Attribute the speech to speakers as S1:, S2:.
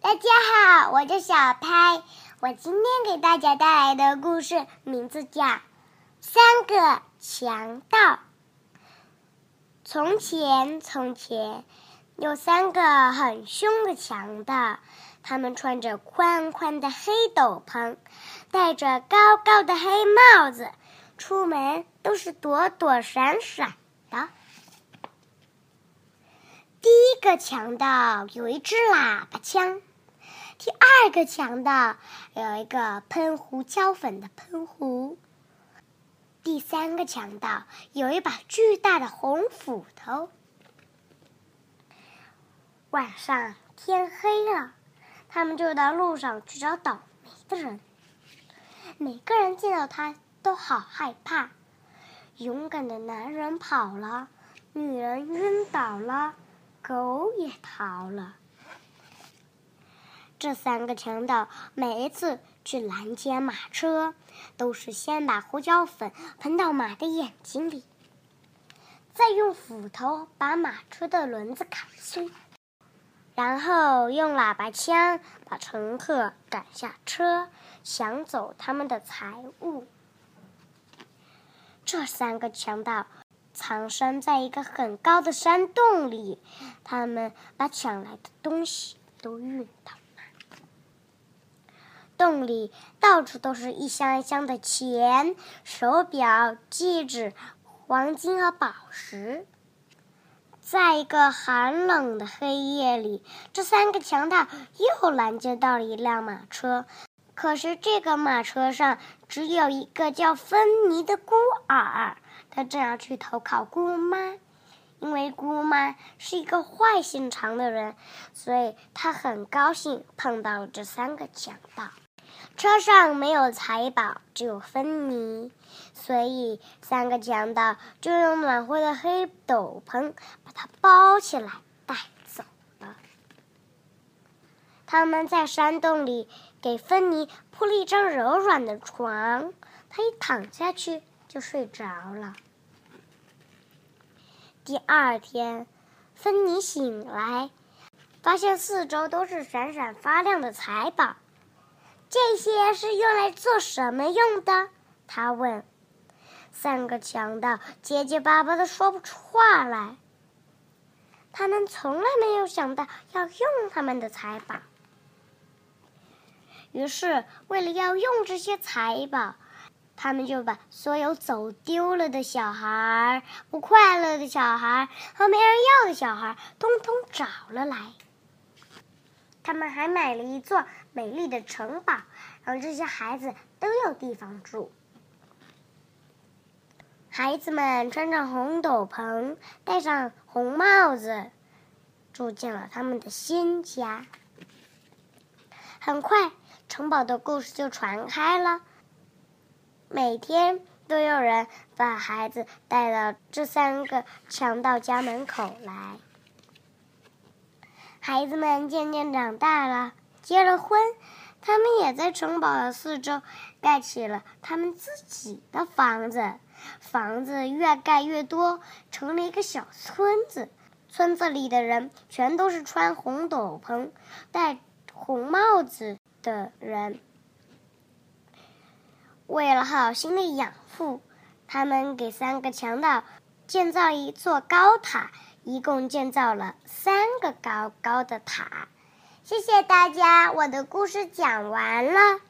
S1: 大家好，我叫小拍。我今天给大家带来的故事名字叫《三个强盗》。从前，从前有三个很凶的强盗，他们穿着宽宽的黑斗篷，戴着高高的黑帽子，出门都是躲躲闪闪的。第一个强盗有一支喇叭枪，第二个强盗有一个喷胡椒粉的喷壶，第三个强盗有一把巨大的红斧头。晚上天黑了，他们就到路上去找倒霉的人。每个人见到他都好害怕。勇敢的男人跑了，女人晕倒了。狗也逃了。这三个强盗每一次去拦截马车，都是先把胡椒粉喷到马的眼睛里，再用斧头把马车的轮子砍碎，然后用喇叭枪把乘客赶下车，抢走他们的财物。这三个强盗。藏身在一个很高的山洞里，他们把抢来的东西都运到。洞里到处都是一箱一箱的钱、手表、戒指、黄金和宝石。在一个寒冷的黑夜里，这三个强盗又拦截到了一辆马车，可是这个马车上只有一个叫芬妮的孤儿。他正要去投靠姑妈，因为姑妈是一个坏心肠的人，所以他很高兴碰到了这三个强盗。车上没有财宝，只有芬妮，所以三个强盗就用暖和的黑斗篷把它包起来带走了。他们在山洞里给芬妮铺了一张柔软的床，她一躺下去就睡着了。第二天，芬妮醒来，发现四周都是闪闪发亮的财宝。这些是用来做什么用的？他问。三个强盗结结巴巴的说不出话来。他们从来没有想到要用他们的财宝。于是，为了要用这些财宝。他们就把所有走丢了的小孩、不快乐的小孩和没人要的小孩通通找了来。他们还买了一座美丽的城堡，让这些孩子都有地方住。孩子们穿上红斗篷，戴上红帽子，住进了他们的新家。很快，城堡的故事就传开了。每天都有人把孩子带到这三个强盗家门口来。孩子们渐渐长大了，结了婚，他们也在城堡的四周盖起了他们自己的房子。房子越盖越多，成了一个小村子。村子里的人全都是穿红斗篷、戴红帽子的人。为了好心的养父，他们给三个强盗建造一座高塔，一共建造了三个高高的塔。谢谢大家，我的故事讲完了。